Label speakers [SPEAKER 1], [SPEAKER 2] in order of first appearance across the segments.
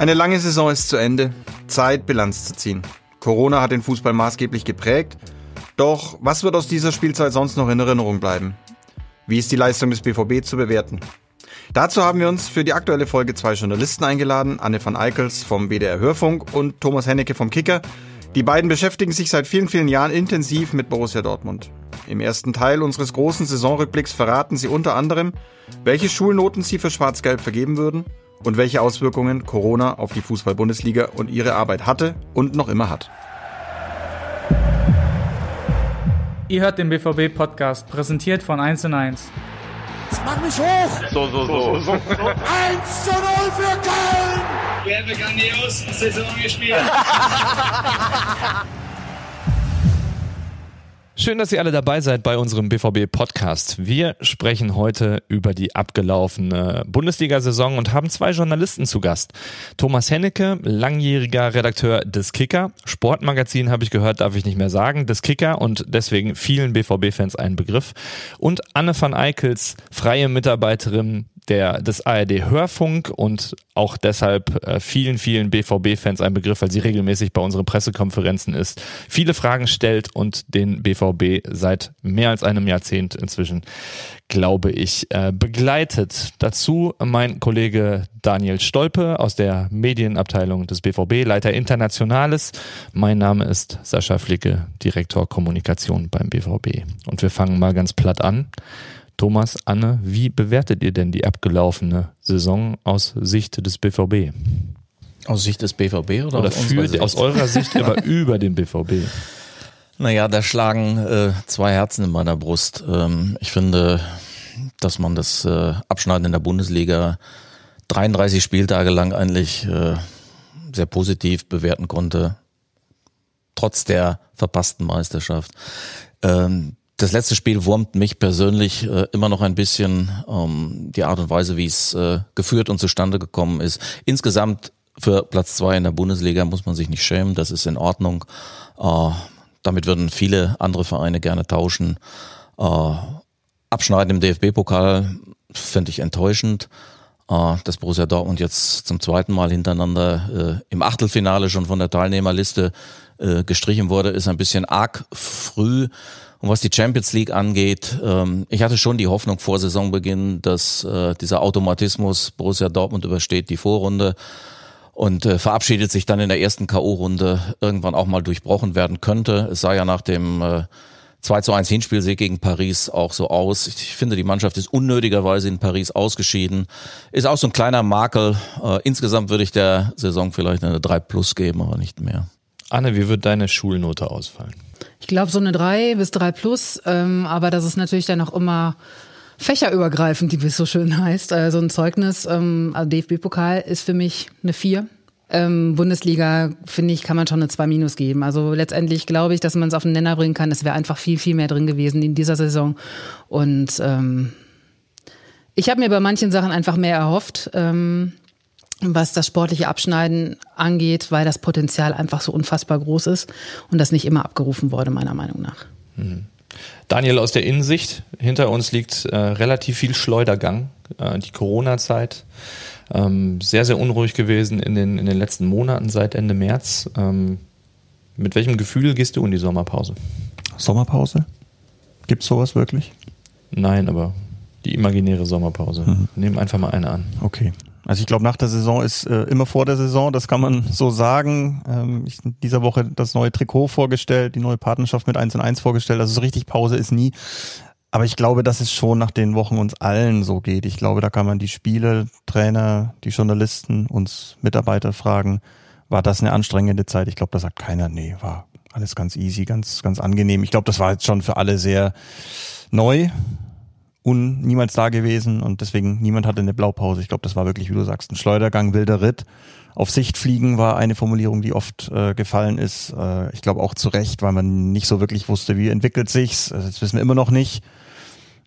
[SPEAKER 1] Eine lange Saison ist zu Ende. Zeit, Bilanz zu ziehen. Corona hat den Fußball maßgeblich geprägt. Doch was wird aus dieser Spielzeit sonst noch in Erinnerung bleiben? Wie ist die Leistung des BVB zu bewerten? Dazu haben wir uns für die aktuelle Folge zwei Journalisten eingeladen, Anne van Eickels vom WDR Hörfunk und Thomas Hennecke vom Kicker. Die beiden beschäftigen sich seit vielen, vielen Jahren intensiv mit Borussia Dortmund. Im ersten Teil unseres großen Saisonrückblicks verraten sie unter anderem, welche Schulnoten sie für Schwarz-Gelb vergeben würden und welche Auswirkungen Corona auf die Fußball-Bundesliga und ihre Arbeit hatte und noch immer hat.
[SPEAKER 2] Ihr hört den BVB-Podcast, präsentiert von 1 und 1.
[SPEAKER 3] Jetzt mach mich hoch!
[SPEAKER 4] So, so, so. so, so. 1
[SPEAKER 3] zu 0 für Köln!
[SPEAKER 5] Wir haben grandios Saison gespielt.
[SPEAKER 6] Schön, dass ihr alle dabei seid bei unserem BVB-Podcast. Wir sprechen heute über die abgelaufene Bundesliga-Saison und haben zwei Journalisten zu Gast. Thomas Hennecke, langjähriger Redakteur des Kicker. Sportmagazin habe ich gehört, darf ich nicht mehr sagen. Des Kicker und deswegen vielen BVB-Fans ein Begriff. Und Anne van Eickels, freie Mitarbeiterin der, des ARD Hörfunk und auch deshalb äh, vielen, vielen BVB-Fans ein Begriff, weil sie regelmäßig bei unseren Pressekonferenzen ist, viele Fragen stellt und den BVB seit mehr als einem Jahrzehnt inzwischen, glaube ich, äh, begleitet. Dazu mein Kollege Daniel Stolpe aus der Medienabteilung des BVB, Leiter Internationales. Mein Name ist Sascha Flicke, Direktor Kommunikation beim BVB. Und wir fangen mal ganz platt an. Thomas, Anne, wie bewertet ihr denn die abgelaufene Saison aus Sicht des BVB?
[SPEAKER 7] Aus Sicht des BVB oder,
[SPEAKER 6] oder aus, für, aus eurer Sicht aber über den BVB?
[SPEAKER 7] Naja, da schlagen äh, zwei Herzen in meiner Brust. Ähm, ich finde, dass man das äh, Abschneiden in der Bundesliga 33 Spieltage lang eigentlich äh, sehr positiv bewerten konnte, trotz der verpassten Meisterschaft. Ähm, das letzte Spiel wurmt mich persönlich äh, immer noch ein bisschen ähm, die Art und Weise, wie es äh, geführt und zustande gekommen ist. Insgesamt für Platz zwei in der Bundesliga muss man sich nicht schämen, das ist in Ordnung. Äh, damit würden viele andere Vereine gerne tauschen. Äh, Abschneiden im DFB-Pokal finde ich enttäuschend. Äh, dass Borussia Dortmund jetzt zum zweiten Mal hintereinander äh, im Achtelfinale schon von der Teilnehmerliste äh, gestrichen wurde, ist ein bisschen arg früh. Und was die Champions League angeht, ähm, ich hatte schon die Hoffnung vor Saisonbeginn, dass äh, dieser Automatismus Borussia Dortmund übersteht die Vorrunde und äh, verabschiedet sich dann in der ersten K.O.-Runde irgendwann auch mal durchbrochen werden könnte. Es sah ja nach dem äh, 2 zu 1 Hinspielsieg gegen Paris auch so aus. Ich finde, die Mannschaft ist unnötigerweise in Paris ausgeschieden. Ist auch so ein kleiner Makel. Äh, insgesamt würde ich der Saison vielleicht eine 3 plus geben, aber nicht mehr.
[SPEAKER 6] Anne, wie wird deine Schulnote ausfallen?
[SPEAKER 8] Ich glaube so eine 3 bis 3 plus, ähm, aber das ist natürlich dann auch immer fächerübergreifend, wie es so schön heißt. Also ein Zeugnis, ähm, also DFB-Pokal ist für mich eine 4. Ähm, Bundesliga, finde ich, kann man schon eine 2 minus geben. Also letztendlich glaube ich, dass man es auf den Nenner bringen kann. Es wäre einfach viel, viel mehr drin gewesen in dieser Saison. Und ähm, ich habe mir bei manchen Sachen einfach mehr erhofft. Ähm, was das sportliche Abschneiden angeht, weil das Potenzial einfach so unfassbar groß ist und das nicht immer abgerufen wurde, meiner Meinung nach.
[SPEAKER 6] Mhm. Daniel, aus der Innensicht, hinter uns liegt äh, relativ viel Schleudergang, äh, die Corona-Zeit. Ähm, sehr, sehr unruhig gewesen in den, in den letzten Monaten seit Ende März. Ähm, mit welchem Gefühl gehst du in die Sommerpause?
[SPEAKER 1] Sommerpause? Gibt es sowas wirklich?
[SPEAKER 6] Nein, aber die imaginäre Sommerpause. Mhm. Nehmen einfach mal eine an.
[SPEAKER 1] Okay. Also ich glaube, nach der Saison ist äh, immer vor der Saison, das kann man so sagen. Ähm, ich dieser Woche das neue Trikot vorgestellt, die neue Partnerschaft mit 1 und 1 vorgestellt. Also so richtig Pause ist nie. Aber ich glaube, dass es schon nach den Wochen uns allen so geht. Ich glaube, da kann man die Spiele, Trainer, die Journalisten, uns Mitarbeiter fragen, war das eine anstrengende Zeit? Ich glaube, da sagt keiner, nee, war alles ganz easy, ganz, ganz angenehm. Ich glaube, das war jetzt schon für alle sehr neu un, niemals da gewesen und deswegen niemand hatte eine Blaupause. Ich glaube, das war wirklich, wie du sagst, ein Schleudergang, wilder Ritt. Auf Sicht fliegen war eine Formulierung, die oft äh, gefallen ist. Äh, ich glaube auch zu Recht, weil man nicht so wirklich wusste, wie entwickelt sich's. Also das wissen wir immer noch nicht.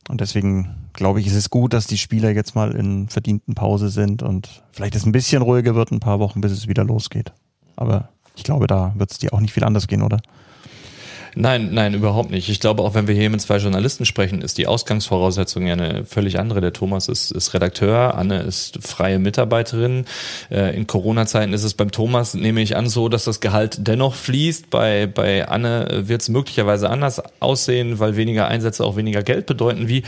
[SPEAKER 1] Und deswegen glaube ich, ist es gut, dass die Spieler jetzt mal in verdienten Pause sind und vielleicht es ein bisschen ruhiger wird, ein paar Wochen, bis es wieder losgeht. Aber ich glaube, da wird es dir auch nicht viel anders gehen, oder?
[SPEAKER 6] Nein, nein, überhaupt nicht. Ich glaube, auch wenn wir hier mit zwei Journalisten sprechen, ist die Ausgangsvoraussetzung ja eine völlig andere. Der Thomas ist, ist Redakteur, Anne ist freie Mitarbeiterin. Äh, in Corona-Zeiten ist es beim Thomas, nehme ich an, so, dass das Gehalt dennoch fließt. Bei, bei Anne wird es möglicherweise anders aussehen, weil weniger Einsätze auch weniger Geld bedeuten. Wie,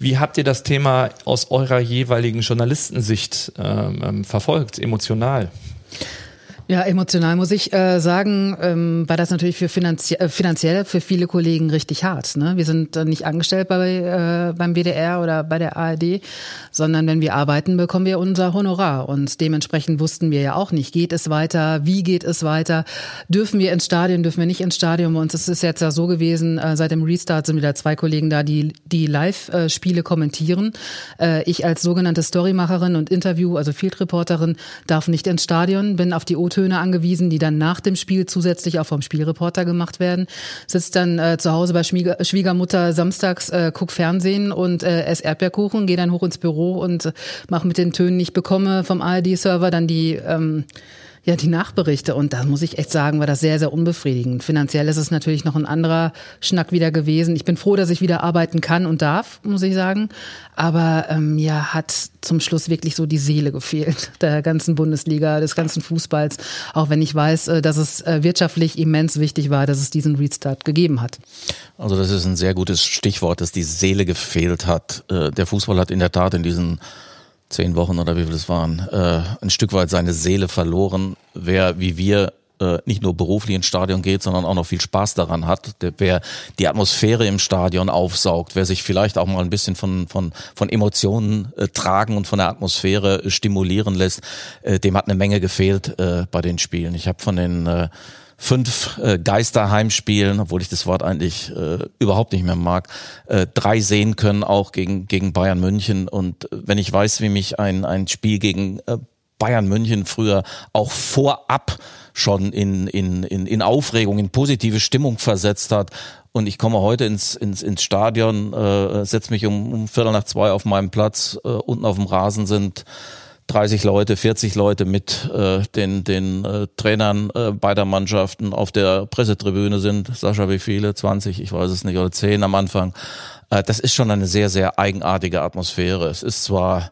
[SPEAKER 6] wie habt ihr das Thema aus eurer jeweiligen Journalistensicht ähm, ähm verfolgt, emotional?
[SPEAKER 8] Ja, emotional muss ich äh, sagen, ähm, war das natürlich für finanzie äh, finanziell für viele Kollegen richtig hart. Ne? Wir sind äh, nicht angestellt bei, äh, beim WDR oder bei der ARD, sondern wenn wir arbeiten, bekommen wir unser Honorar. Und dementsprechend wussten wir ja auch nicht, geht es weiter, wie geht es weiter, dürfen wir ins Stadion, dürfen wir nicht ins Stadion. Und es ist jetzt ja so gewesen, äh, seit dem Restart sind wieder zwei Kollegen da, die die Live-Spiele kommentieren. Äh, ich als sogenannte Storymacherin und Interview, also Field Reporterin, darf nicht ins Stadion, bin auf die o O-Töne angewiesen, die dann nach dem Spiel zusätzlich auch vom Spielreporter gemacht werden. Sitzt dann äh, zu Hause bei Schwieger Schwiegermutter samstags, äh, guck Fernsehen und äh, ess Erdbeerkuchen, gehe dann hoch ins Büro und äh, mache mit den Tönen, die ich bekomme vom ARD-Server, dann die ähm, ja, die Nachberichte. Und da muss ich echt sagen, war das sehr, sehr unbefriedigend. Finanziell ist es natürlich noch ein anderer Schnack wieder gewesen. Ich bin froh, dass ich wieder arbeiten kann und darf, muss ich sagen. Aber ähm, ja, hat zum Schluss wirklich so die Seele gefehlt der ganzen Bundesliga, des ganzen Fußballs. Auch wenn ich weiß, äh, dass es äh, wirtschaftlich immens wichtig war, dass es diesen Restart gegeben hat.
[SPEAKER 7] Also das ist ein sehr gutes Stichwort, dass die Seele gefehlt hat. Äh, der Fußball hat in der Tat in diesen zehn Wochen oder wie viel das waren, äh, ein Stück weit seine Seele verloren. Wer wie wir äh, nicht nur beruflich ins Stadion geht, sondern auch noch viel Spaß daran hat, der, wer die Atmosphäre im Stadion aufsaugt, wer sich vielleicht auch mal ein bisschen von, von, von Emotionen äh, tragen und von der Atmosphäre äh, stimulieren lässt, äh, dem hat eine Menge gefehlt äh, bei den Spielen. Ich habe von den äh, fünf äh, Geisterheimspielen, obwohl ich das Wort eigentlich äh, überhaupt nicht mehr mag, äh, drei sehen können, auch gegen, gegen Bayern München. Und wenn ich weiß, wie mich ein, ein Spiel gegen äh, Bayern München früher auch vorab schon in, in, in, in Aufregung, in positive Stimmung versetzt hat. Und ich komme heute ins, ins, ins Stadion, äh, setze mich um, um Viertel nach zwei auf meinem Platz, äh, unten auf dem Rasen sind 30 Leute, 40 Leute mit äh, den, den äh, Trainern äh, beider Mannschaften auf der Pressetribüne sind. Sascha, wie viele? 20, ich weiß es nicht, oder 10 am Anfang. Äh, das ist schon eine sehr, sehr eigenartige Atmosphäre. Es ist zwar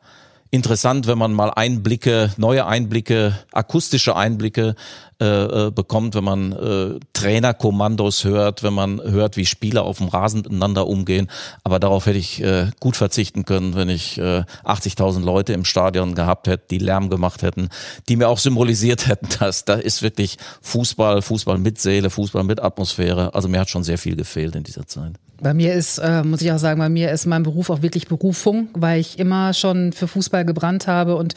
[SPEAKER 7] interessant, wenn man mal Einblicke, neue Einblicke, akustische Einblicke äh, äh, bekommt, wenn man äh, Trainerkommandos hört, wenn man hört, wie Spieler auf dem Rasen miteinander umgehen. Aber darauf hätte ich äh, gut verzichten können, wenn ich äh, 80.000 Leute im Stadion gehabt hätte, die Lärm gemacht hätten, die mir auch symbolisiert hätten, dass da ist wirklich Fußball, Fußball mit Seele, Fußball mit Atmosphäre. Also mir hat schon sehr viel gefehlt in dieser Zeit.
[SPEAKER 8] Bei mir ist, äh, muss ich auch sagen, bei mir ist mein Beruf auch wirklich Berufung, weil ich immer schon für Fußball gebrannt habe und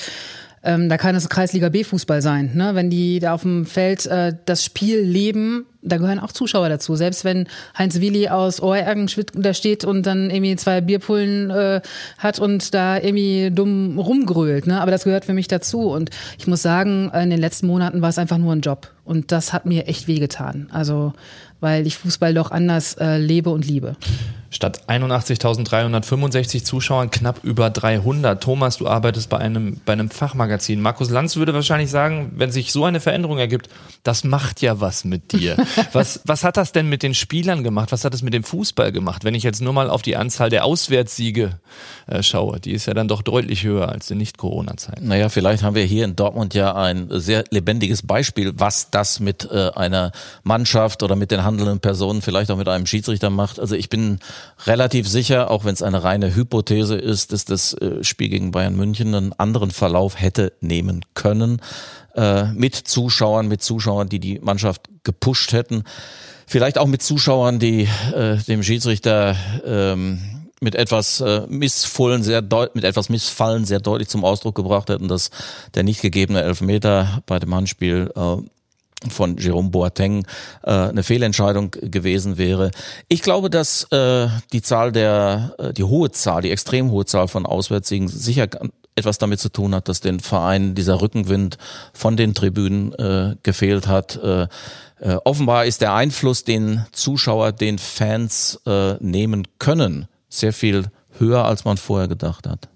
[SPEAKER 8] ähm, da kann es Kreisliga B-Fußball sein. Ne? Wenn die da auf dem Feld äh, das Spiel leben, da gehören auch Zuschauer dazu. Selbst wenn Heinz Willi aus Oergen da steht und dann irgendwie zwei Bierpullen äh, hat und da irgendwie dumm rumgrölt. Ne? Aber das gehört für mich dazu. Und ich muss sagen, in den letzten Monaten war es einfach nur ein Job. Und das hat mir echt wehgetan. Also, weil ich Fußball doch anders äh, lebe und liebe.
[SPEAKER 6] Statt 81.365 Zuschauern knapp über 300. Thomas, du arbeitest bei einem, bei einem Fachmagazin. Markus Lanz würde wahrscheinlich sagen, wenn sich so eine Veränderung ergibt, das macht ja was mit dir. was, was hat das denn mit den Spielern gemacht? Was hat es mit dem Fußball gemacht? Wenn ich jetzt nur mal auf die Anzahl der Auswärtssiege äh, schaue, die ist ja dann doch deutlich höher als in Nicht-Corona-Zeiten.
[SPEAKER 7] Naja, vielleicht haben wir hier in Dortmund ja ein sehr lebendiges Beispiel, was das mit äh, einer Mannschaft oder mit den handelnden Personen, vielleicht auch mit einem Schiedsrichter macht. Also ich bin relativ sicher, auch wenn es eine reine Hypothese ist, dass das äh, Spiel gegen Bayern München einen anderen Verlauf hätte nehmen können. Äh, mit Zuschauern, mit Zuschauern, die die Mannschaft gepusht hätten. Vielleicht auch mit Zuschauern, die äh, dem Schiedsrichter ähm, mit etwas äh, Missfallen sehr mit etwas Missfallen sehr deutlich zum Ausdruck gebracht hätten, dass der nicht gegebene Elfmeter bei dem Handspiel äh, von Jerome Boateng äh, eine Fehlentscheidung gewesen wäre. Ich glaube, dass äh, die Zahl der, äh, die hohe Zahl, die extrem hohe Zahl von Auswärtssiegen sicher etwas damit zu tun hat, dass den Verein dieser Rückenwind von den Tribünen äh, gefehlt hat. Äh, äh, offenbar ist der Einfluss, den Zuschauer, den Fans äh, nehmen können, sehr viel höher, als man vorher gedacht hat.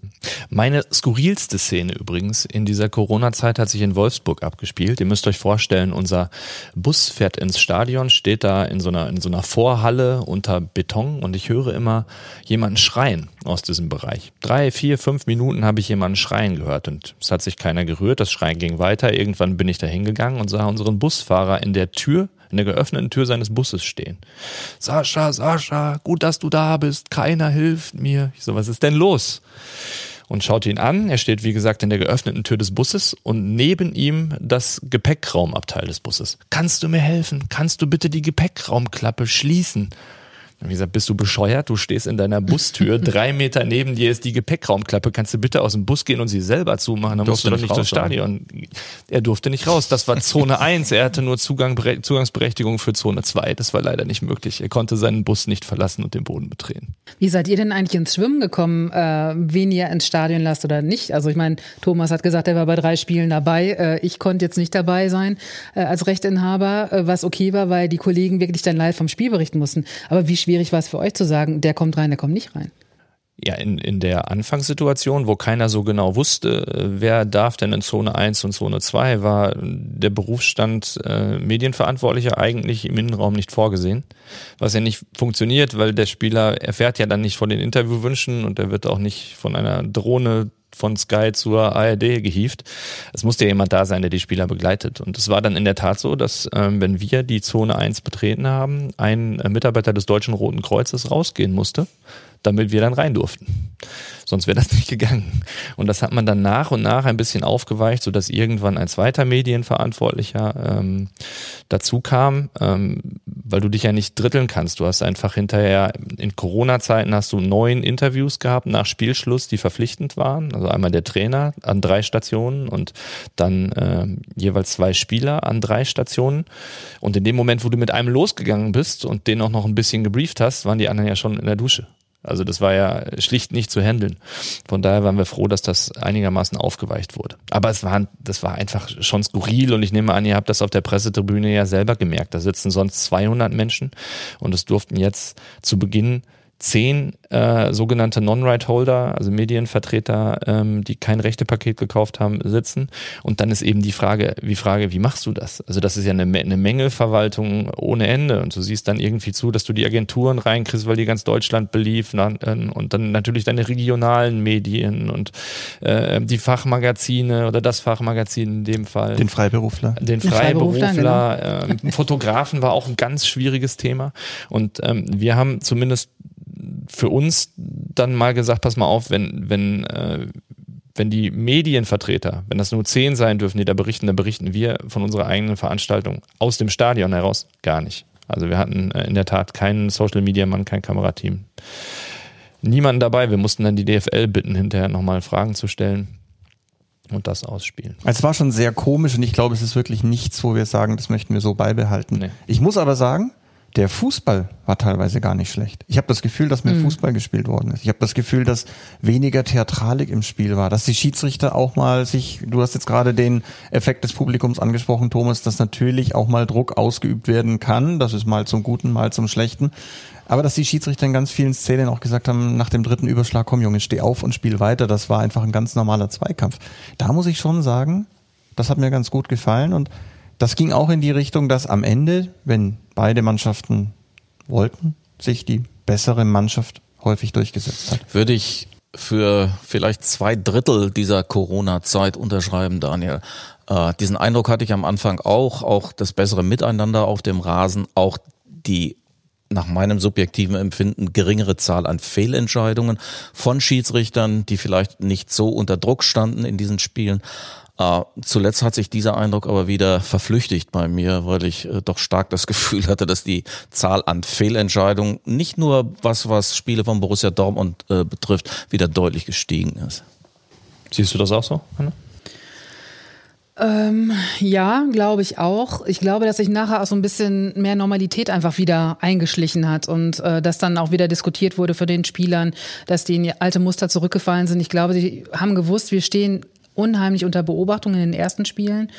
[SPEAKER 6] Meine skurrilste Szene übrigens in dieser Corona-Zeit hat sich in Wolfsburg abgespielt. Ihr müsst euch vorstellen, unser Bus fährt ins Stadion, steht da in so einer, in so einer Vorhalle unter Beton und ich höre immer jemanden schreien aus diesem Bereich. Drei, vier, fünf Minuten habe ich jemanden schreien gehört und es hat sich keiner gerührt. Das Schreien ging weiter. Irgendwann bin ich da hingegangen und sah unseren Busfahrer in der Tür in der geöffneten Tür seines Busses stehen. Sascha, Sascha, gut, dass du da bist. Keiner hilft mir. Ich so, was ist denn los? Und schaut ihn an. Er steht, wie gesagt, in der geöffneten Tür des Busses und neben ihm das Gepäckraumabteil des Busses. Kannst du mir helfen? Kannst du bitte die Gepäckraumklappe schließen? Wie gesagt, bist du bescheuert? Du stehst in deiner Bustür, drei Meter neben dir ist die Gepäckraumklappe. Kannst du bitte aus dem Bus gehen und sie selber zumachen? Dann musst du doch nicht durchs Stadion. Er durfte nicht raus. Das war Zone 1. Er hatte nur Zugang, Zugangsberechtigung für Zone 2. Das war leider nicht möglich. Er konnte seinen Bus nicht verlassen und den Boden betreten.
[SPEAKER 8] Wie seid ihr denn eigentlich ins Schwimmen gekommen, äh, wen ihr ins Stadion lasst oder nicht? Also ich meine, Thomas hat gesagt, er war bei drei Spielen dabei. Äh, ich konnte jetzt nicht dabei sein äh, als Rechteinhaber, äh, was okay war, weil die Kollegen wirklich dann live vom Spiel berichten mussten. Aber wie schwierig schwierig war es für euch zu sagen, der kommt rein, der kommt nicht rein.
[SPEAKER 6] Ja, in, in der Anfangssituation, wo keiner so genau wusste, wer darf denn in Zone 1 und Zone 2, war der Berufsstand äh, Medienverantwortlicher eigentlich im Innenraum nicht vorgesehen. Was ja nicht funktioniert, weil der Spieler erfährt ja dann nicht von den Interviewwünschen und er wird auch nicht von einer Drohne von Sky zur ARD gehievt. Es musste jemand da sein, der die Spieler begleitet. Und es war dann in der Tat so, dass ähm, wenn wir die Zone 1 betreten haben, ein äh, Mitarbeiter des Deutschen Roten Kreuzes rausgehen musste, damit wir dann rein durften. Sonst wäre das nicht gegangen. Und das hat man dann nach und nach ein bisschen aufgeweicht, sodass irgendwann ein zweiter Medienverantwortlicher ähm, dazu kam, ähm, weil du dich ja nicht dritteln kannst. Du hast einfach hinterher, in Corona-Zeiten hast du neun Interviews gehabt nach Spielschluss, die verpflichtend waren. Also einmal der Trainer an drei Stationen und dann äh, jeweils zwei Spieler an drei Stationen. Und in dem Moment, wo du mit einem losgegangen bist und den auch noch ein bisschen gebrieft hast, waren die anderen ja schon in der Dusche. Also das war ja schlicht nicht zu handeln. Von daher waren wir froh, dass das einigermaßen aufgeweicht wurde. Aber es war, das war einfach schon skurril und ich nehme an, ihr habt das auf der Pressetribüne ja selber gemerkt. Da sitzen sonst 200 Menschen und es durften jetzt zu Beginn zehn äh, sogenannte Non-Right-Holder, also Medienvertreter, ähm, die kein Rechtepaket gekauft haben, sitzen. Und dann ist eben die Frage, wie Frage, wie machst du das? Also das ist ja eine, eine Mängelverwaltung ohne Ende. Und du siehst dann irgendwie zu, dass du die Agenturen reinkriegst, weil die ganz Deutschland beliefern und dann natürlich deine regionalen Medien und äh, die Fachmagazine oder das Fachmagazin in dem Fall.
[SPEAKER 1] Den Freiberufler.
[SPEAKER 6] Den Freiberufler. Freiberufler genau. äh, Fotografen war auch ein ganz schwieriges Thema. Und ähm, wir haben zumindest für uns dann mal gesagt, pass mal auf, wenn, wenn, äh, wenn die Medienvertreter, wenn das nur zehn sein dürfen, die da berichten, dann berichten wir von unserer eigenen Veranstaltung aus dem Stadion heraus gar nicht. Also wir hatten äh, in der Tat keinen Social Media Mann, kein Kamerateam. Niemanden dabei. Wir mussten dann die DFL bitten, hinterher nochmal Fragen zu stellen und das ausspielen.
[SPEAKER 1] Es war schon sehr komisch und ich glaube, es ist wirklich nichts, wo wir sagen, das möchten wir so beibehalten. Nee. Ich muss aber sagen, der Fußball war teilweise gar nicht schlecht. Ich habe das Gefühl, dass mehr mhm. Fußball gespielt worden ist. Ich habe das Gefühl, dass weniger Theatralik im Spiel war, dass die Schiedsrichter auch mal sich, du hast jetzt gerade den Effekt des Publikums angesprochen, Thomas, dass natürlich auch mal Druck ausgeübt werden kann. Das ist mal zum Guten, mal zum Schlechten. Aber dass die Schiedsrichter in ganz vielen Szenen auch gesagt haben, nach dem dritten Überschlag, komm Junge, steh auf und spiel weiter. Das war einfach ein ganz normaler Zweikampf. Da muss ich schon sagen, das hat mir ganz gut gefallen und das ging auch in die Richtung, dass am Ende, wenn beide Mannschaften wollten, sich die bessere Mannschaft häufig durchgesetzt hat.
[SPEAKER 7] Würde ich für vielleicht zwei Drittel dieser Corona-Zeit unterschreiben, Daniel. Äh, diesen Eindruck hatte ich am Anfang auch, auch das bessere Miteinander auf dem Rasen, auch die nach meinem subjektiven Empfinden geringere Zahl an Fehlentscheidungen von Schiedsrichtern, die vielleicht nicht so unter Druck standen in diesen Spielen. Äh, zuletzt hat sich dieser Eindruck aber wieder verflüchtigt bei mir, weil ich äh, doch stark das Gefühl hatte, dass die Zahl an Fehlentscheidungen nicht nur was, was Spiele von Borussia Dortmund äh, betrifft, wieder deutlich gestiegen ist.
[SPEAKER 6] Siehst du das auch so, Hanna?
[SPEAKER 8] Ähm, ja, glaube ich auch. Ich glaube, dass sich nachher auch so ein bisschen mehr Normalität einfach wieder eingeschlichen hat und äh, dass dann auch wieder diskutiert wurde für den Spielern, dass die in alte Muster zurückgefallen sind. Ich glaube, sie haben gewusst, wir stehen unheimlich unter Beobachtung in den ersten Spielen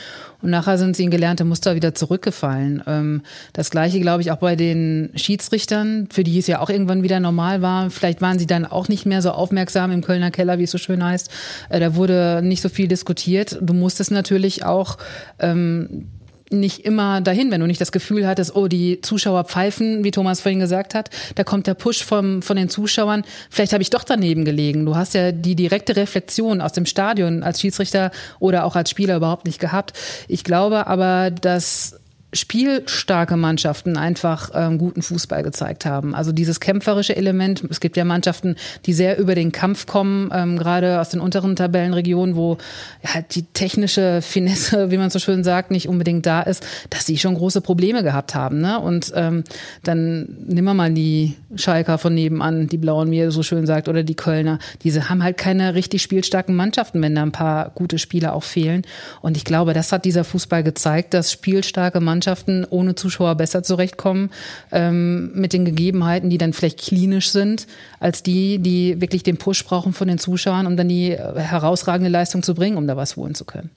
[SPEAKER 8] und nachher sind sie in gelernte Muster wieder zurückgefallen. Ähm, das gleiche glaube ich auch bei den Schiedsrichtern, für die es ja auch irgendwann wieder normal war. Vielleicht waren sie dann auch nicht mehr so aufmerksam im Kölner Keller, wie es so schön heißt. Äh, da wurde nicht so viel diskutiert. Du musstest natürlich auch ähm, nicht immer dahin, wenn du nicht das Gefühl hattest, oh, die Zuschauer pfeifen, wie Thomas vorhin gesagt hat, da kommt der Push vom, von den Zuschauern, vielleicht habe ich doch daneben gelegen. Du hast ja die direkte Reflexion aus dem Stadion als Schiedsrichter oder auch als Spieler überhaupt nicht gehabt. Ich glaube aber, dass spielstarke Mannschaften einfach ähm, guten Fußball gezeigt haben. Also dieses kämpferische Element. Es gibt ja Mannschaften, die sehr über den Kampf kommen, ähm, gerade aus den unteren Tabellenregionen, wo ja, die technische Finesse, wie man so schön sagt, nicht unbedingt da ist, dass sie schon große Probleme gehabt haben. Ne? Und ähm, dann nehmen wir mal die Schalker von nebenan, die Blauen, wie ihr so schön sagt, oder die Kölner. Diese haben halt keine richtig spielstarken Mannschaften, wenn da ein paar gute Spieler auch fehlen. Und ich glaube, das hat dieser Fußball gezeigt, dass spielstarke Mannschaften Mannschaften ohne Zuschauer besser zurechtkommen ähm, mit den Gegebenheiten, die dann vielleicht klinisch sind, als die, die wirklich den Push brauchen von den Zuschauern, um dann die äh, herausragende Leistung zu bringen, um da was holen zu können.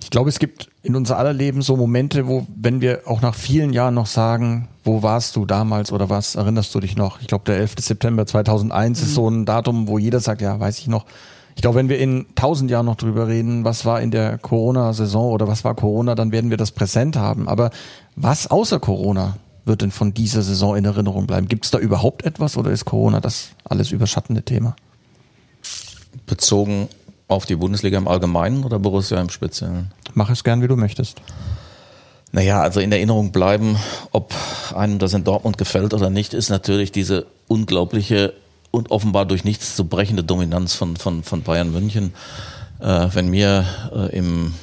[SPEAKER 1] Ich glaube, es gibt in unser aller Leben so Momente, wo, wenn wir auch nach vielen Jahren noch sagen, wo warst du damals oder was erinnerst du dich noch? Ich glaube, der 11. September 2001 mhm. ist so ein Datum, wo jeder sagt, ja, weiß ich noch. Ich glaube, wenn wir in tausend Jahren noch drüber reden, was war in der Corona-Saison oder was war Corona, dann werden wir das präsent haben. Aber was außer Corona wird denn von dieser Saison in Erinnerung bleiben? Gibt es da überhaupt etwas oder ist Corona das alles überschattende Thema?
[SPEAKER 7] Bezogen auf die Bundesliga im Allgemeinen oder Borussia im Speziellen?
[SPEAKER 1] Mach es gern, wie du möchtest.
[SPEAKER 7] Naja, also in Erinnerung bleiben, ob einem das in Dortmund gefällt oder nicht, ist natürlich diese unglaubliche und offenbar durch nichts zu brechende Dominanz von, von, von Bayern München. Äh, wenn mir äh, im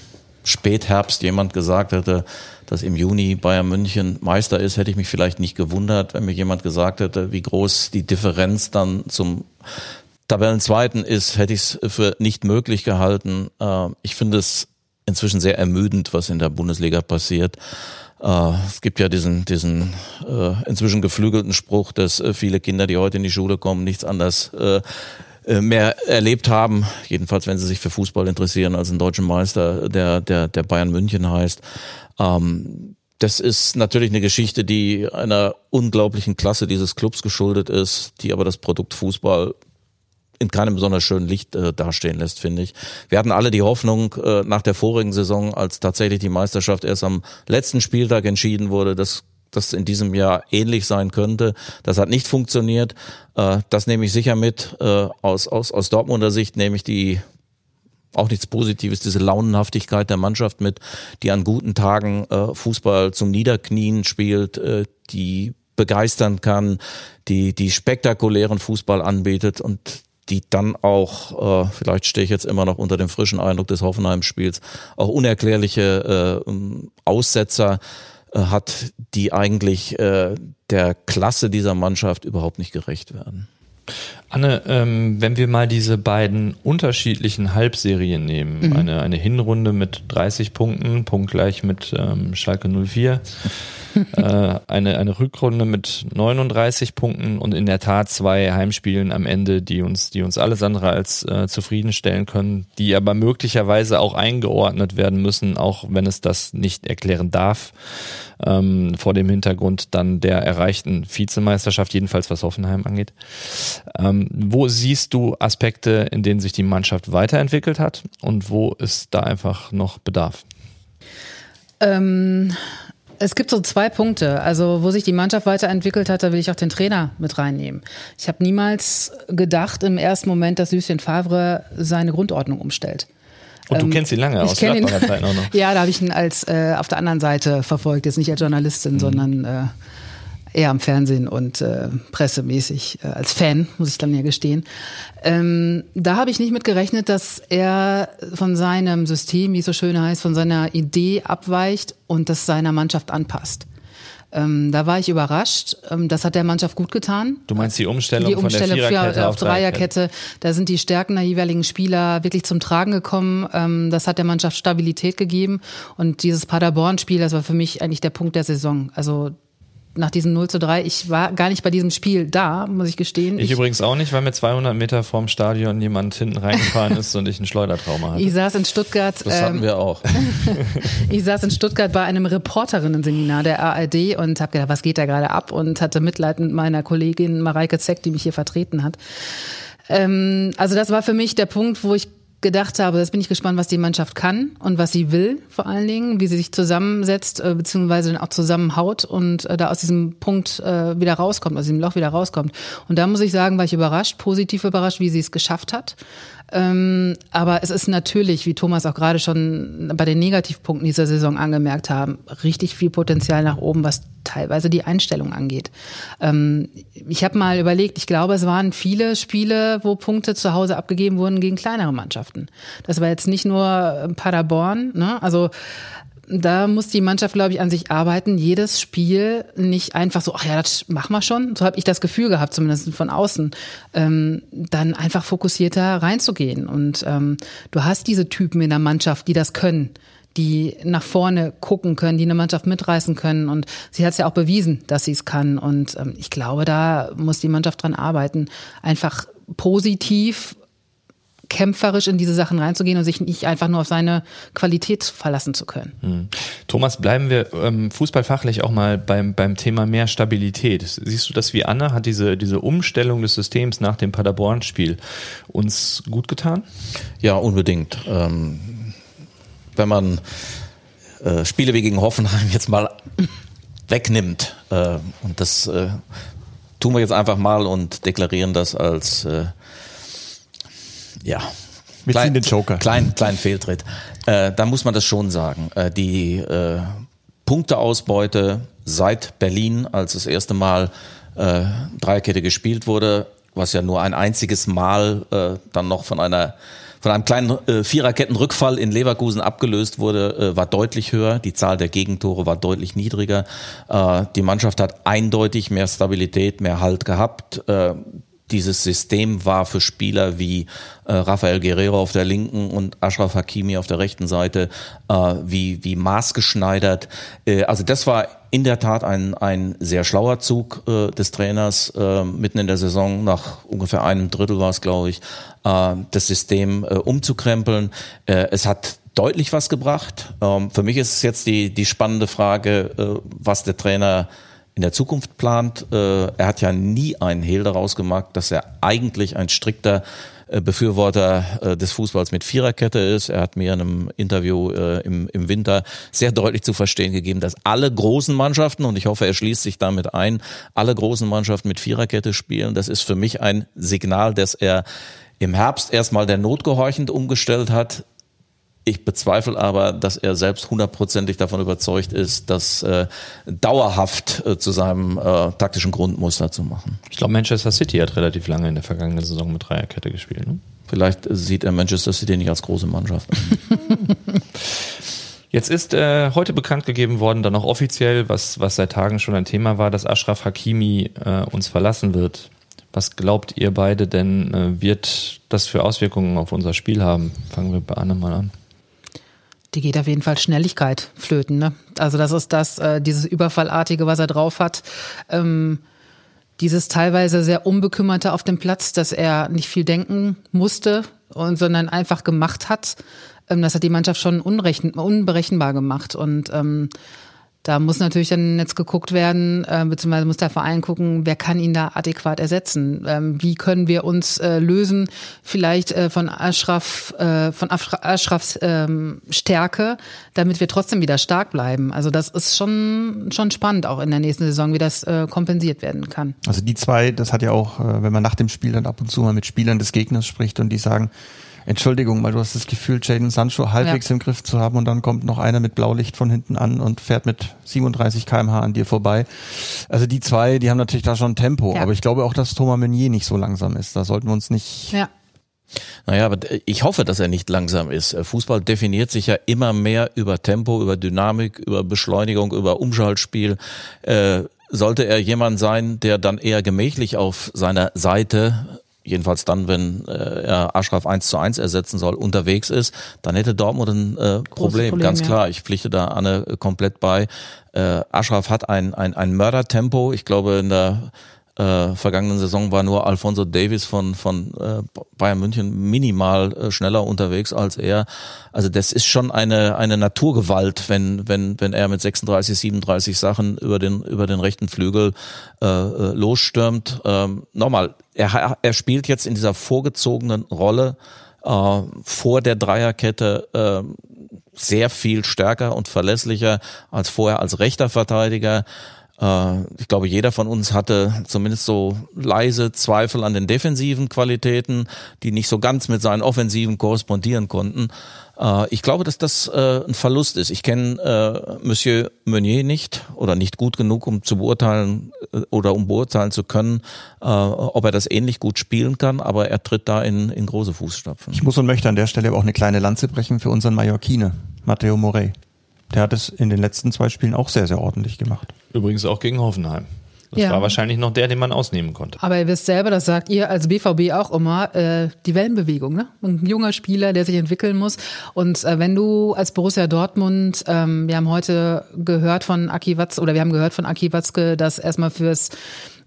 [SPEAKER 7] Spätherbst jemand gesagt hätte, dass im Juni Bayern München Meister ist, hätte ich mich vielleicht nicht gewundert, wenn mir jemand gesagt hätte, wie groß die Differenz dann zum Tabellenzweiten ist, hätte ich es für nicht möglich gehalten. Äh, ich finde es inzwischen sehr ermüdend, was in der Bundesliga passiert. Äh, es gibt ja diesen, diesen äh, inzwischen geflügelten Spruch, dass äh, viele Kinder, die heute in die Schule kommen, nichts anderes äh, äh, mehr erlebt haben, jedenfalls wenn sie sich für Fußball interessieren, als ein deutschen Meister, der, der, der Bayern München heißt. Ähm, das ist natürlich eine Geschichte, die einer unglaublichen Klasse dieses Clubs geschuldet ist, die aber das Produkt Fußball in keinem besonders schönen Licht äh, dastehen lässt, finde ich. Wir hatten alle die Hoffnung äh, nach der vorigen Saison, als tatsächlich die Meisterschaft erst am letzten Spieltag entschieden wurde, dass das in diesem Jahr ähnlich sein könnte. Das hat nicht funktioniert. Äh, das nehme ich sicher mit. Äh, aus, aus, aus Dortmunder Sicht nehme ich die auch nichts Positives, diese Launenhaftigkeit der Mannschaft mit, die an guten Tagen äh, Fußball zum Niederknien spielt, äh, die begeistern kann, die die spektakulären Fußball anbietet und die dann auch, äh, vielleicht stehe ich jetzt immer noch unter dem frischen Eindruck des Hoffenheim-Spiels, auch unerklärliche äh, Aussetzer äh, hat, die eigentlich äh, der Klasse dieser Mannschaft überhaupt nicht gerecht werden.
[SPEAKER 6] Anne, ähm, wenn wir mal diese beiden unterschiedlichen Halbserien nehmen, mhm. eine, eine Hinrunde mit 30 Punkten, punktgleich mit ähm, Schalke 04 äh, eine, eine Rückrunde mit 39 Punkten und in der Tat zwei Heimspielen am Ende, die uns, die uns alles andere als äh, zufriedenstellen können, die aber möglicherweise auch eingeordnet werden müssen, auch wenn es das nicht erklären darf, ähm, vor dem Hintergrund dann der erreichten Vizemeisterschaft, jedenfalls was Hoffenheim angeht. Ähm, wo siehst du Aspekte, in denen sich die Mannschaft weiterentwickelt hat und wo ist da einfach noch Bedarf?
[SPEAKER 8] Ähm, es gibt so zwei Punkte. Also, wo sich die Mannschaft weiterentwickelt hat, da will ich auch den Trainer mit reinnehmen. Ich habe niemals gedacht im ersten Moment, dass Lucien Favre seine Grundordnung umstellt.
[SPEAKER 6] Und du ähm, kennst ihn lange aus Gladbacher Zeiten
[SPEAKER 8] auch noch. ja, da habe ich ihn als äh, auf der anderen Seite verfolgt, jetzt nicht als Journalistin, mhm. sondern äh, eher am Fernsehen und äh, pressemäßig äh, als Fan, muss ich dann ja gestehen. Ähm, da habe ich nicht mit gerechnet, dass er von seinem System, wie es so schön heißt, von seiner Idee abweicht und das seiner Mannschaft anpasst. Ähm, da war ich überrascht. Ähm, das hat der Mannschaft gut getan.
[SPEAKER 6] Du meinst die Umstellung, die Umstellung
[SPEAKER 8] von der
[SPEAKER 6] Viererkette
[SPEAKER 8] auf, auf Dreierkette? Da sind die Stärken der jeweiligen Spieler wirklich zum Tragen gekommen. Ähm, das hat der Mannschaft Stabilität gegeben. Und dieses Paderborn-Spiel, das war für mich eigentlich der Punkt der Saison. Also nach diesem 0 zu 3. Ich war gar nicht bei diesem Spiel da, muss ich gestehen.
[SPEAKER 6] Ich, ich übrigens auch nicht, weil mir 200 Meter vorm Stadion jemand hinten reingefahren ist und ich einen Schleudertrauma hatte.
[SPEAKER 8] Ich saß in Stuttgart.
[SPEAKER 7] Das hatten ähm, wir auch.
[SPEAKER 8] ich saß in Stuttgart bei einem Reporterinnen-Seminar der ARD und habe gedacht, was geht da gerade ab? Und hatte Mitleid mit meiner Kollegin Mareike Zeck, die mich hier vertreten hat. Ähm, also das war für mich der Punkt, wo ich gedacht habe, jetzt bin ich gespannt, was die Mannschaft kann und was sie will, vor allen Dingen, wie sie sich zusammensetzt, äh, beziehungsweise dann auch zusammenhaut und äh, da aus diesem Punkt äh, wieder rauskommt, aus diesem Loch wieder rauskommt. Und da muss ich sagen, war ich überrascht, positiv überrascht, wie sie es geschafft hat. Ähm, aber es ist natürlich, wie Thomas auch gerade schon bei den Negativpunkten dieser Saison angemerkt haben, richtig viel Potenzial nach oben, was teilweise die Einstellung angeht. Ähm, ich habe mal überlegt, ich glaube, es waren viele Spiele, wo Punkte zu Hause abgegeben wurden gegen kleinere Mannschaften. Das war jetzt nicht nur Paderborn, ne? also da muss die Mannschaft, glaube ich, an sich arbeiten. Jedes Spiel nicht einfach so, ach ja, das machen wir schon. So habe ich das Gefühl gehabt, zumindest von außen. Ähm, dann einfach fokussierter reinzugehen. Und ähm, du hast diese Typen in der Mannschaft, die das können die nach vorne gucken können, die eine Mannschaft mitreißen können. Und sie hat es ja auch bewiesen, dass sie es kann. Und ähm, ich glaube, da muss die Mannschaft dran arbeiten, einfach positiv kämpferisch in diese Sachen reinzugehen und sich nicht einfach nur auf seine Qualität verlassen zu können.
[SPEAKER 6] Hm. Thomas, bleiben wir ähm, fußballfachlich auch mal beim, beim Thema mehr Stabilität. Siehst du das wie Anna? Hat diese, diese Umstellung des Systems nach dem Paderborn-Spiel uns gut getan?
[SPEAKER 7] Ja, unbedingt. Ähm, wenn man äh, Spiele wie gegen Hoffenheim jetzt mal wegnimmt äh, und das äh, tun wir jetzt einfach mal und deklarieren das als äh, ja.
[SPEAKER 1] Wir klein, den Joker.
[SPEAKER 7] Klein, klein Fehltritt. Äh, da muss man das schon sagen. Äh, die äh, Punkteausbeute seit Berlin, als das erste Mal äh, Dreierkette gespielt wurde, was ja nur ein einziges Mal äh, dann noch von einer von einem kleinen äh, Viererkettenrückfall in Leverkusen abgelöst wurde, äh, war deutlich höher. Die Zahl der Gegentore war deutlich niedriger. Äh, die Mannschaft hat eindeutig mehr Stabilität, mehr Halt gehabt. Äh, dieses System war für Spieler wie äh, Rafael Guerrero auf der linken und Ashraf Hakimi auf der rechten Seite äh, wie, wie maßgeschneidert. Äh, also das war in der Tat ein, ein sehr schlauer Zug äh, des Trainers äh, mitten in der Saison, nach ungefähr einem Drittel war es, glaube ich, äh, das System äh, umzukrempeln. Äh, es hat deutlich was gebracht. Ähm, für mich ist es jetzt die, die spannende Frage, äh, was der Trainer in der Zukunft plant. Äh, er hat ja nie einen Hehl daraus gemacht, dass er eigentlich ein strikter äh, Befürworter äh, des Fußballs mit Viererkette ist. Er hat mir in einem Interview im, im Winter sehr deutlich zu verstehen gegeben, dass alle großen Mannschaften, und ich hoffe, er schließt sich damit ein, alle großen Mannschaften mit Viererkette spielen. Das ist für mich ein Signal, dass er im Herbst erstmal der Not gehorchend umgestellt hat, ich bezweifle aber, dass er selbst hundertprozentig davon überzeugt ist, das äh, dauerhaft äh, zu seinem äh, taktischen Grundmuster zu machen.
[SPEAKER 6] Ich glaube, Manchester City hat relativ lange in der vergangenen Saison mit Dreierkette gespielt. Ne?
[SPEAKER 7] Vielleicht sieht er Manchester City nicht als große Mannschaft.
[SPEAKER 6] Jetzt ist äh, heute bekannt gegeben worden, dann auch offiziell, was, was seit Tagen schon ein Thema war, dass Ashraf Hakimi äh, uns verlassen wird. Was glaubt ihr beide denn, äh, wird das für Auswirkungen auf unser Spiel haben? Fangen wir bei Anne mal an
[SPEAKER 8] die geht auf jeden Fall Schnelligkeit flöten. Ne? Also das ist das, äh, dieses Überfallartige, was er drauf hat. Ähm, dieses teilweise sehr unbekümmerte auf dem Platz, dass er nicht viel denken musste, und, sondern einfach gemacht hat. Ähm, das hat die Mannschaft schon unberechenbar gemacht. Und ähm, da muss natürlich dann jetzt geguckt werden, äh, beziehungsweise muss der Verein gucken, wer kann ihn da adäquat ersetzen? Ähm, wie können wir uns äh, lösen, vielleicht äh, von Ashraf, äh, von Ashrafs ähm, Stärke, damit wir trotzdem wieder stark bleiben. Also das ist schon, schon spannend, auch in der nächsten Saison, wie das äh, kompensiert werden kann.
[SPEAKER 1] Also die zwei, das hat ja auch, äh, wenn man nach dem Spiel dann ab und zu mal mit Spielern des Gegners spricht und die sagen, Entschuldigung, weil du hast das Gefühl, Jaden Sancho halbwegs ja. im Griff zu haben und dann kommt noch einer mit Blaulicht von hinten an und fährt mit 37 kmh an dir vorbei. Also die zwei, die haben natürlich da schon Tempo, ja. aber ich glaube auch, dass Thomas Meunier nicht so langsam ist. Da sollten wir uns nicht
[SPEAKER 8] ja.
[SPEAKER 7] Naja, aber ich hoffe, dass er nicht langsam ist. Fußball definiert sich ja immer mehr über Tempo, über Dynamik, über Beschleunigung, über Umschaltspiel. Äh, sollte er jemand sein, der dann eher gemächlich auf seiner Seite jedenfalls dann, wenn äh, er Aschraf 1 zu 1 ersetzen soll, unterwegs ist, dann hätte Dortmund ein äh, Problem,
[SPEAKER 8] Problem,
[SPEAKER 7] ganz
[SPEAKER 8] ja.
[SPEAKER 7] klar. Ich pflichte da Anne komplett bei. Äh, Aschraf hat ein, ein, ein Mördertempo. Ich glaube, in der äh, vergangenen Saison war nur Alfonso Davis von, von äh, Bayern München minimal äh, schneller unterwegs als er. Also das ist schon eine, eine Naturgewalt, wenn, wenn, wenn er mit 36, 37 Sachen über den, über den rechten Flügel äh, äh, losstürmt. Ähm, nochmal, er, er spielt jetzt in dieser vorgezogenen Rolle äh, vor der Dreierkette äh, sehr viel stärker und verlässlicher als vorher als rechter Verteidiger. Äh, Ich glaube, jeder von uns hatte zumindest so leise Zweifel an den defensiven Qualitäten, die nicht so ganz mit seinen offensiven korrespondieren konnten. Äh, Ich glaube, dass das äh, ein Verlust ist. Ich kenne Monsieur Meunier nicht oder nicht gut genug, um zu beurteilen oder um beurteilen zu können, ob er das ähnlich gut spielen kann, aber er tritt da in, in große Fußstapfen.
[SPEAKER 1] Ich muss und möchte an der Stelle aber auch eine kleine Lanze brechen für unseren Mallorquine, Matteo Morey. Der hat es in den letzten zwei Spielen auch sehr, sehr ordentlich gemacht.
[SPEAKER 6] Übrigens auch gegen Hoffenheim. Das
[SPEAKER 8] Ja.
[SPEAKER 6] war wahrscheinlich noch der, den man ausnehmen konnte.
[SPEAKER 8] Aber ihr wisst selber, das sagt ihr als BVB auch immer, äh, die Wellenbewegung, ne? Ein junger Spieler, der sich entwickeln muss. Und äh, wenn du als Borussia Dortmund, ähm, wir haben heute gehört von Aki Watzke, oder wir haben gehört von Aki Watzke, dass erstmal fürs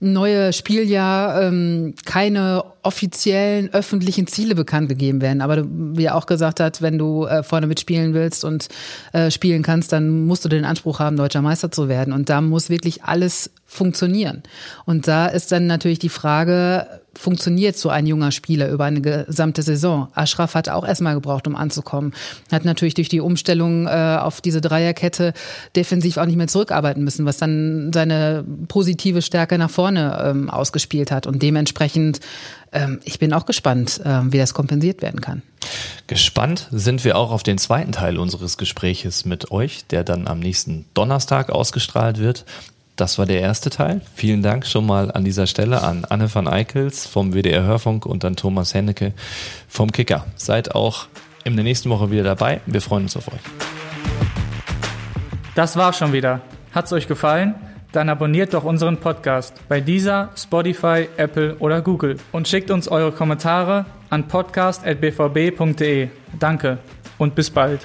[SPEAKER 8] neue Spieljahr ähm, keine offiziellen öffentlichen Ziele bekannt gegeben werden. Aber wie er auch gesagt hat, wenn du äh, vorne mitspielen willst und äh, spielen kannst, dann musst du den Anspruch haben, deutscher Meister zu werden. Und da muss wirklich alles funktionieren. Und da ist dann natürlich die Frage, funktioniert so ein junger Spieler über eine gesamte Saison? Ashraf hat auch erstmal gebraucht, um anzukommen. Hat natürlich durch die Umstellung äh, auf diese Dreierkette defensiv auch nicht mehr zurückarbeiten müssen, was dann seine positive Stärke nach vorne ähm, ausgespielt hat. Und dementsprechend, ähm, ich bin auch gespannt, ähm, wie das kompensiert werden kann.
[SPEAKER 6] Gespannt sind wir auch auf den zweiten Teil unseres Gespräches mit euch, der dann am nächsten Donnerstag ausgestrahlt wird. Das war der erste Teil. Vielen Dank schon mal an dieser Stelle an Anne van Eickels vom WDR Hörfunk und an Thomas Hennecke vom Kicker. Seid auch in der nächsten Woche wieder dabei. Wir freuen uns auf euch.
[SPEAKER 2] Das war's schon wieder. Hat's euch gefallen? Dann abonniert doch unseren Podcast bei dieser, Spotify, Apple oder Google und schickt uns eure Kommentare an podcast.bvb.de. Danke und bis bald.